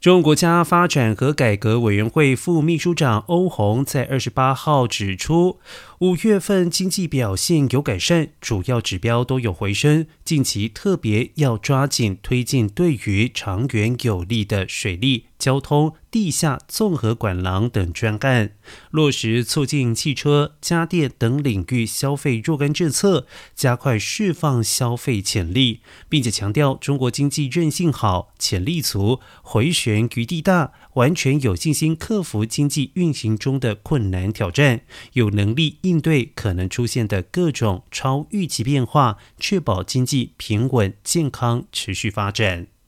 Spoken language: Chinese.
中国国家发展和改革委员会副秘书长欧红在二十八号指出，五月份经济表现有改善，主要指标都有回升。近期特别要抓紧推进对于长远有利的水利、交通、地下综合管廊等专案，落实促进汽车、家电等领域消费若干政策，加快释放消费潜力，并且强调中国经济韧性好、潜力足、回旋。余地大，完全有信心克服经济运行中的困难挑战，有能力应对可能出现的各种超预期变化，确保经济平稳健康持续发展。